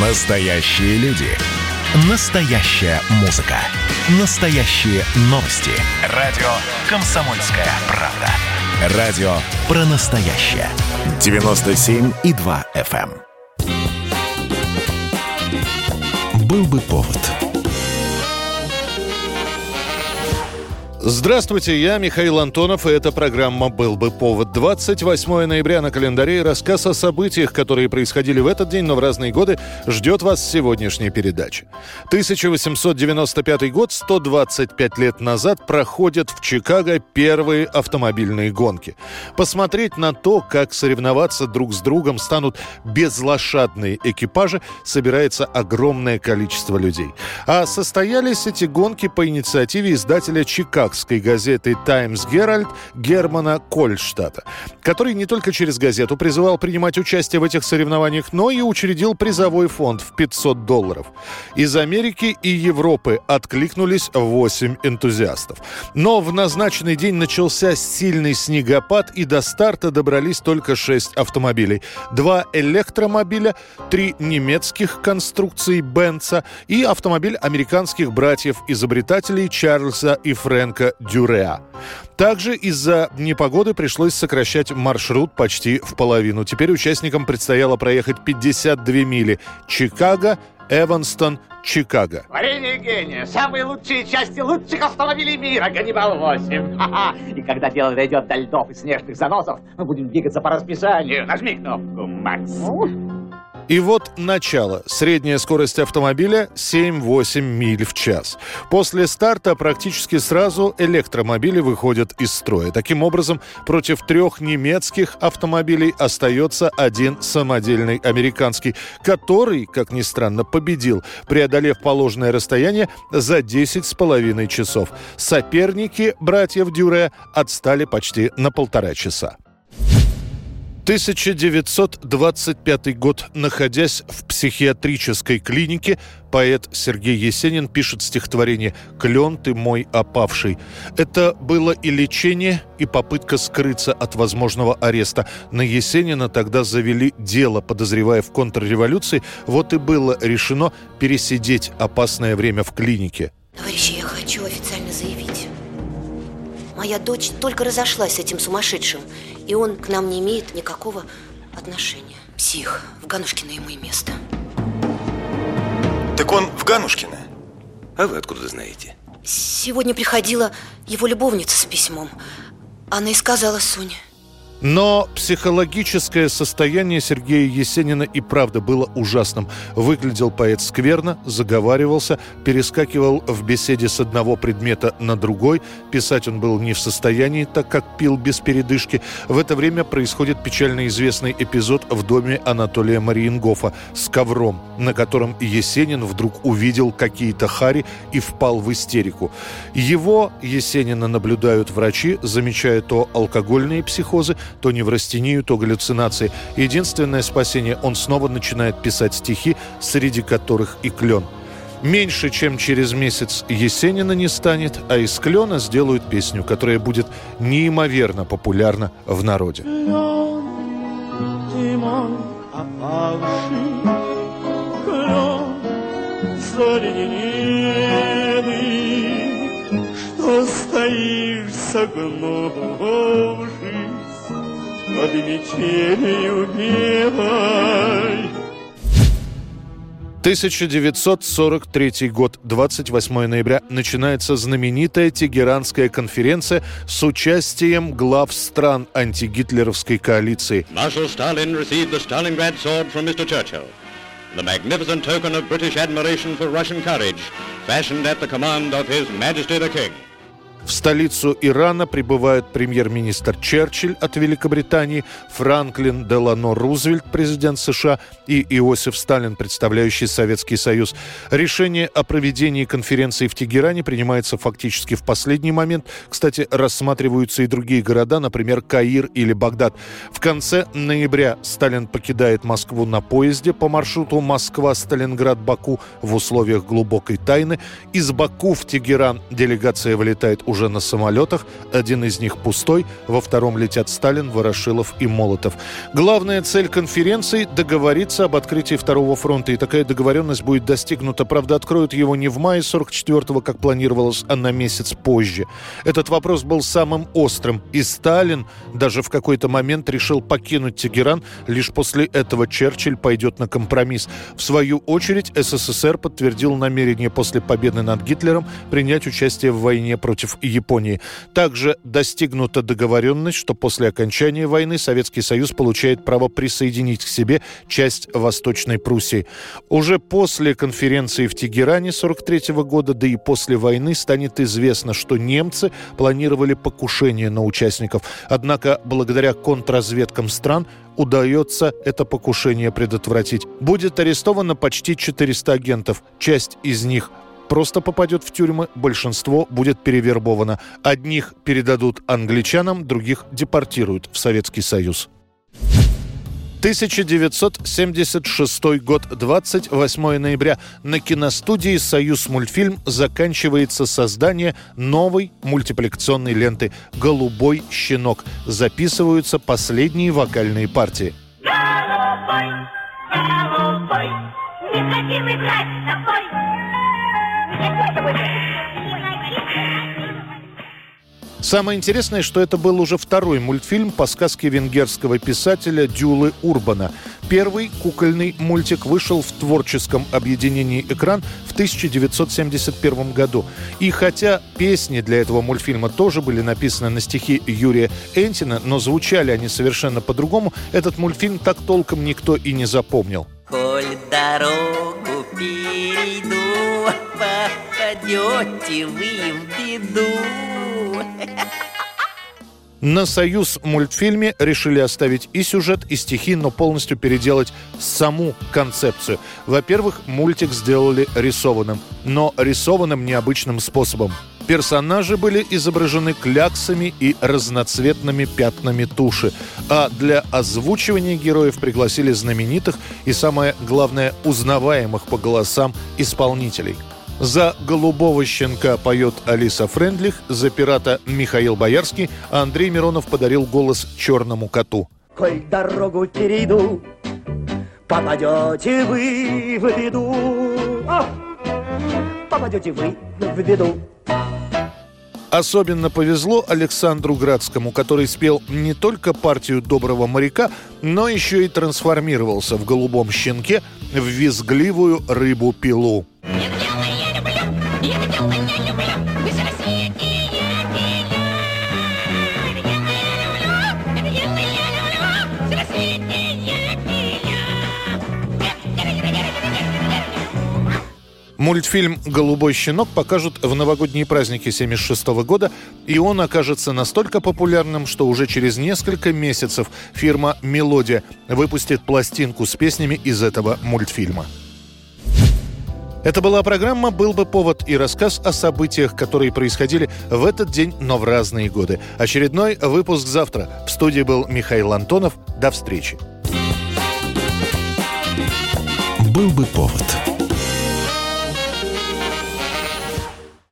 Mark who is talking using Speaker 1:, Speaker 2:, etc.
Speaker 1: Настоящие люди. Настоящая музыка. Настоящие новости. Радио «Комсомольская правда». Радио про настоящее. 97,2 FM. эм. Был бы повод.
Speaker 2: Здравствуйте, я Михаил Антонов, и эта программа «Был бы повод». 28 ноября на календаре и рассказ о событиях, которые происходили в этот день, но в разные годы, ждет вас сегодняшняя передача. 1895 год, 125 лет назад, проходят в Чикаго первые автомобильные гонки. Посмотреть на то, как соревноваться друг с другом станут безлошадные экипажи, собирается огромное количество людей. А состоялись эти гонки по инициативе издателя чикагской газеты «Таймс Геральд» Германа Кольштата, который не только через газету призывал принимать участие в этих соревнованиях, но и учредил призовой фонд в 500 долларов. Из Америки и Европы откликнулись 8 энтузиастов. Но в назначенный день начался сильный снегопад, и до старта добрались только 6 автомобилей. Два электромобиля, три немецких конструкций Бенца и автомобиль американских братьев-изобретателей Чарльза и Фрэнка Дюреа. Также из-за непогоды пришлось сокращать маршрут почти в половину. Теперь участникам предстояло проехать 52 мили. Чикаго, Эванстон, Чикаго.
Speaker 3: Творение гения. Самые лучшие части лучших автомобилей мира. Ганнибал 8. Ха-ха. И когда дело дойдет до льдов и снежных заносов, мы будем двигаться по расписанию. Нажми кнопку, Макс.
Speaker 2: И вот начало. Средняя скорость автомобиля 7-8 миль в час. После старта практически сразу электромобили выходят из строя. Таким образом, против трех немецких автомобилей остается один самодельный американский, который, как ни странно, победил, преодолев положенное расстояние за 10 с половиной часов. Соперники братьев Дюре отстали почти на полтора часа. 1925 год. Находясь в психиатрической клинике, поэт Сергей Есенин пишет стихотворение «Клен ты мой опавший». Это было и лечение, и попытка скрыться от возможного ареста. На Есенина тогда завели дело, подозревая в контрреволюции. Вот и было решено пересидеть опасное время в клинике.
Speaker 4: Товарищи, я хочу официально заявить. Моя дочь только разошлась с этим сумасшедшим, и он к нам не имеет никакого отношения. Псих, в Ганушкино ему и место.
Speaker 5: Так он в Ганушкино? А вы откуда знаете?
Speaker 4: Сегодня приходила его любовница с письмом. Она и сказала Соне.
Speaker 2: Но психологическое состояние Сергея Есенина и правда было ужасным. Выглядел поэт скверно, заговаривался, перескакивал в беседе с одного предмета на другой. Писать он был не в состоянии, так как пил без передышки. В это время происходит печально известный эпизод в доме Анатолия Мариенгофа с ковром, на котором Есенин вдруг увидел какие-то хари и впал в истерику. Его, Есенина, наблюдают врачи, замечая то алкогольные психозы, то неврастению, то галлюцинации. Единственное спасение – он снова начинает писать стихи, среди которых и клен. Меньше чем через месяц Есенина не станет, а из клена сделают песню, которая будет неимоверно популярна в народе.
Speaker 6: Заледенелый, что стоишь под метелью белой.
Speaker 2: 1943 год, 28 ноября, начинается знаменитая Тегеранская конференция с участием глав стран антигитлеровской коалиции.
Speaker 7: Marshal Stalin received the Stalingrad sword from Mr. Churchill, the magnificent token of British admiration for Russian courage, fashioned at the command of His Majesty the King.
Speaker 2: В столицу Ирана прибывают премьер-министр Черчилль от Великобритании, Франклин Делано Рузвельт, президент США, и Иосиф Сталин, представляющий Советский Союз. Решение о проведении конференции в Тегеране принимается фактически в последний момент. Кстати, рассматриваются и другие города, например, Каир или Багдад. В конце ноября Сталин покидает Москву на поезде по маршруту Москва-Сталинград-Баку в условиях глубокой тайны. Из Баку в Тегеран делегация вылетает уже уже на самолетах. Один из них пустой, во втором летят Сталин, Ворошилов и Молотов. Главная цель конференции – договориться об открытии второго фронта. И такая договоренность будет достигнута. Правда, откроют его не в мае 44-го, как планировалось, а на месяц позже. Этот вопрос был самым острым. И Сталин даже в какой-то момент решил покинуть Тегеран. Лишь после этого Черчилль пойдет на компромисс. В свою очередь СССР подтвердил намерение после победы над Гитлером принять участие в войне против Японии. Также достигнута договоренность, что после окончания войны Советский Союз получает право присоединить к себе часть Восточной Пруссии. Уже после конференции в Тегеране 43 года, да и после войны станет известно, что немцы планировали покушение на участников. Однако, благодаря контрразведкам стран, удается это покушение предотвратить. Будет арестовано почти 400 агентов. Часть из них просто попадет в тюрьмы, большинство будет перевербовано. Одних передадут англичанам, других депортируют в Советский Союз. 1976 год, 28 ноября. На киностудии «Союз мультфильм» заканчивается создание новой мультипликационной ленты «Голубой щенок». Записываются последние вокальные партии. Голубой, голубой, не хотим играть с тобой. Самое интересное, что это был уже второй мультфильм по сказке венгерского писателя Дюлы Урбана. Первый кукольный мультик вышел в творческом объединении «Экран» в 1971 году. И хотя песни для этого мультфильма тоже были написаны на стихи Юрия Энтина, но звучали они совершенно по-другому, этот мультфильм так толком никто и не запомнил. Коль дорогу попадете вы в беду. На «Союз» мультфильме решили оставить и сюжет, и стихи, но полностью переделать саму концепцию. Во-первых, мультик сделали рисованным, но рисованным необычным способом. Персонажи были изображены кляксами и разноцветными пятнами туши. А для озвучивания героев пригласили знаменитых и, самое главное, узнаваемых по голосам исполнителей – за «Голубого щенка» поет Алиса Френдлих, за «Пирата» Михаил Боярский, а Андрей Миронов подарил голос «Черному коту».
Speaker 8: Коль дорогу перейду, попадете вы в беду. О! Попадете вы в беду.
Speaker 2: Особенно повезло Александру Градскому, который спел не только партию «Доброго моряка», но еще и трансформировался в «Голубом щенке» в визгливую рыбу-пилу. Мультфильм «Голубой щенок» покажут в новогодние праздники 1976 года, и он окажется настолько популярным, что уже через несколько месяцев фирма «Мелодия» выпустит пластинку с песнями из этого мультфильма. Это была программа «Был бы повод» и рассказ о событиях, которые происходили в этот день, но в разные годы. Очередной выпуск завтра. В студии был Михаил Антонов. До встречи.
Speaker 1: «Был бы повод»